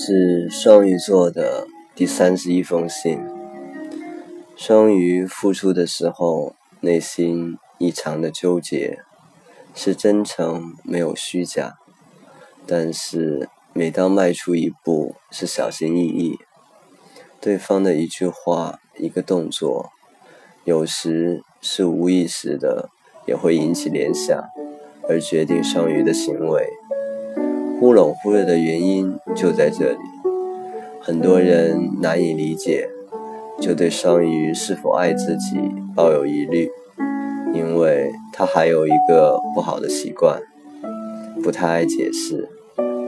是双鱼座的第三十一封信。双鱼付出的时候，内心异常的纠结，是真诚，没有虚假。但是每当迈出一步，是小心翼翼。对方的一句话、一个动作，有时是无意识的，也会引起联想，而决定双鱼的行为。忽冷忽热的原因就在这里，很多人难以理解，就对双鱼是否爱自己抱有疑虑，因为他还有一个不好的习惯，不太爱解释，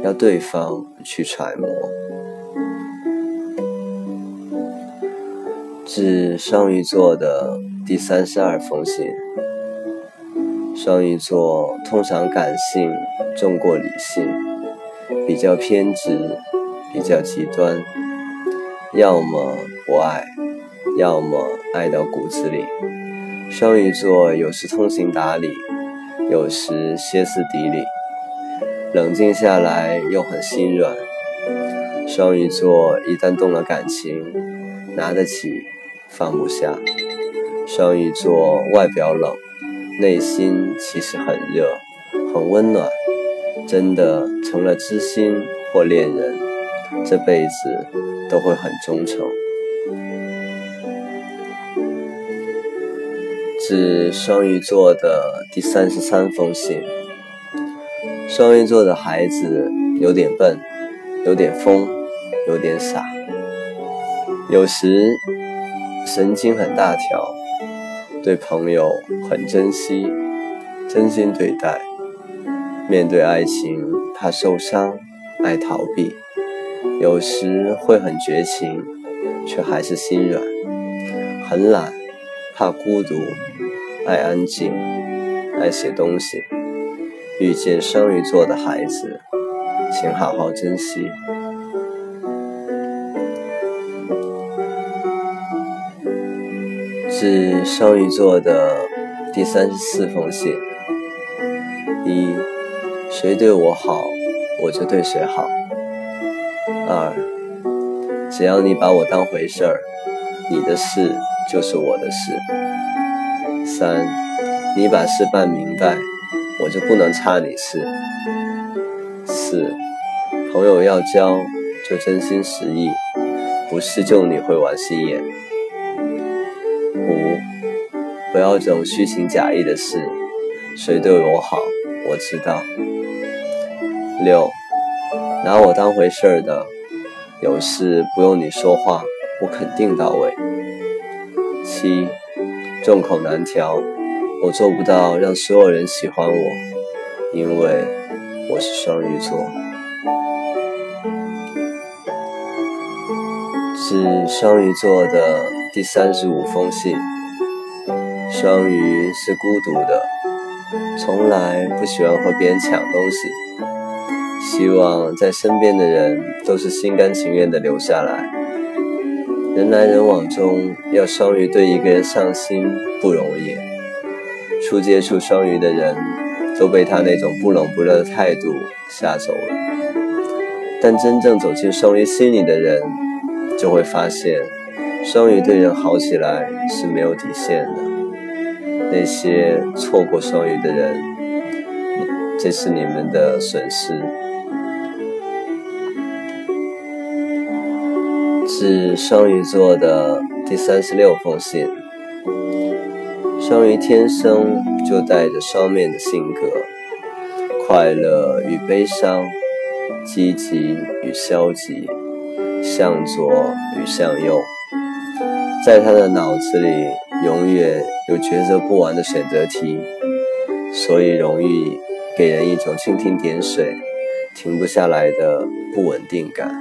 要对方去揣摩。致双鱼座的第三十二封信。双鱼座通常感性重过理性。比较偏执，比较极端，要么不爱，要么爱到骨子里。双鱼座有时通情达理，有时歇斯底里，冷静下来又很心软。双鱼座一旦动了感情，拿得起，放不下。双鱼座外表冷，内心其实很热，很温暖。真的成了知心或恋人，这辈子都会很忠诚。致双鱼座的第三十三封信。双鱼座的孩子有点笨，有点疯，有点傻，有时神经很大条，对朋友很珍惜，真心对待。面对爱情，怕受伤，爱逃避，有时会很绝情，却还是心软，很懒，怕孤独，爱安静，爱写东西。遇见双鱼座的孩子，请好好珍惜。致双鱼座的第三十四封信。一。谁对我好，我就对谁好。二，只要你把我当回事儿，你的事就是我的事。三，你把事办明白，我就不能差你事。四，朋友要交就真心实意，不是就你会玩心眼。五，不要整虚情假意的事。谁对我好，我知道。六，拿我当回事儿的，有事不用你说话，我肯定到位。七，众口难调，我做不到让所有人喜欢我，因为我是双鱼座。是双鱼座的第三十五封信。双鱼是孤独的，从来不喜欢和别人抢东西。希望在身边的人都是心甘情愿的留下来。人来人往中，要双鱼对一个人上心不容易。初接触双鱼的人都被他那种不冷不热的态度吓走了。但真正走进双鱼心里的人，就会发现，双鱼对人好起来是没有底线的。那些错过双鱼的人，这是你们的损失。是双鱼座的第三十六封信。双鱼天生就带着双面的性格，快乐与悲伤，积极与消极，向左与向右，在他的脑子里永远有抉择不完的选择题，所以容易给人一种蜻蜓点水、停不下来的不稳定感。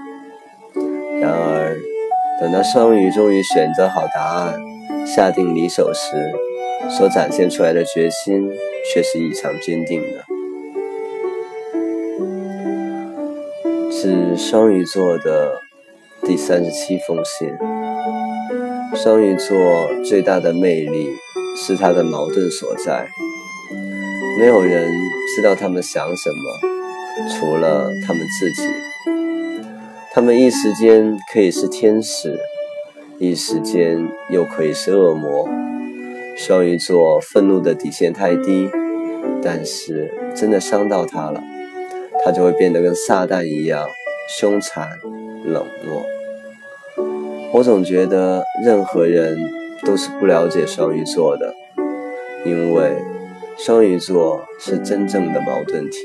然而，等到双鱼终于选择好答案、下定离手时，所展现出来的决心却是异常坚定的。是双鱼座的第三十七封信。双鱼座最大的魅力是他的矛盾所在，没有人知道他们想什么，除了他们自己。他们一时间可以是天使，一时间又可以是恶魔。双鱼座愤怒的底线太低，但是真的伤到他了，他就会变得跟撒旦一样凶残冷漠。我总觉得任何人都是不了解双鱼座的，因为双鱼座是真正的矛盾体。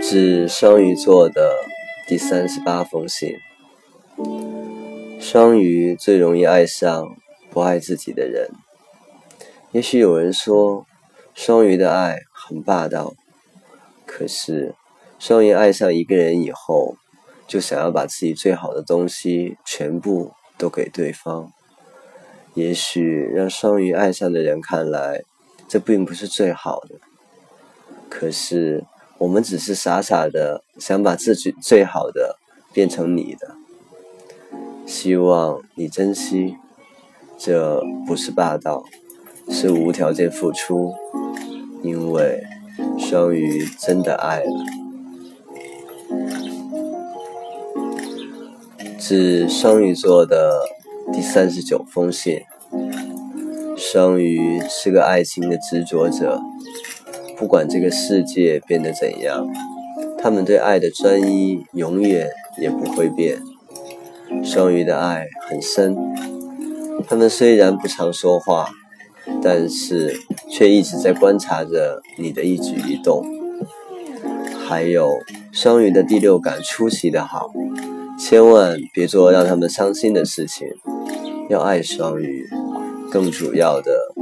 致双鱼座的第三十八封信。双鱼最容易爱上不爱自己的人。也许有人说，双鱼的爱很霸道。可是，双鱼爱上一个人以后，就想要把自己最好的东西全部都给对方。也许让双鱼爱上的人看来，这并不是最好的。可是。我们只是傻傻的想把自己最好的变成你的，希望你珍惜，这不是霸道，是无条件付出，因为双鱼真的爱了。致双鱼座的第三十九封信，双鱼是个爱情的执着者。不管这个世界变得怎样，他们对爱的专一永远也不会变。双鱼的爱很深，他们虽然不常说话，但是却一直在观察着你的一举一动。还有，双鱼的第六感出奇的好，千万别做让他们伤心的事情。要爱双鱼，更主要的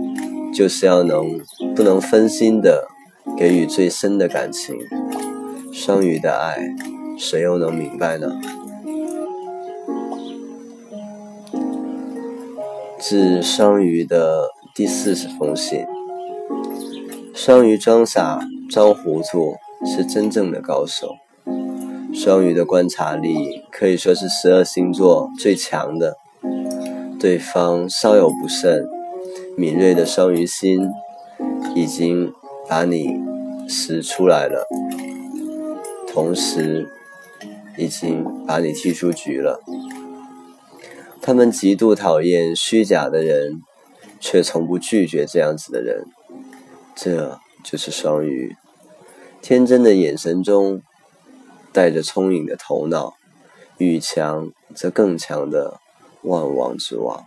就是要能不能分心的。给予最深的感情，双鱼的爱，谁又能明白呢？致双鱼的第四十封信。双鱼装傻装糊涂是真正的高手。双鱼的观察力可以说是十二星座最强的。对方稍有不慎，敏锐的双鱼心已经。把你使出来了，同时已经把你踢出局了。他们极度讨厌虚假的人，却从不拒绝这样子的人。这就是双鱼，天真的眼神中带着聪颖的头脑，遇强则更强的万王之王。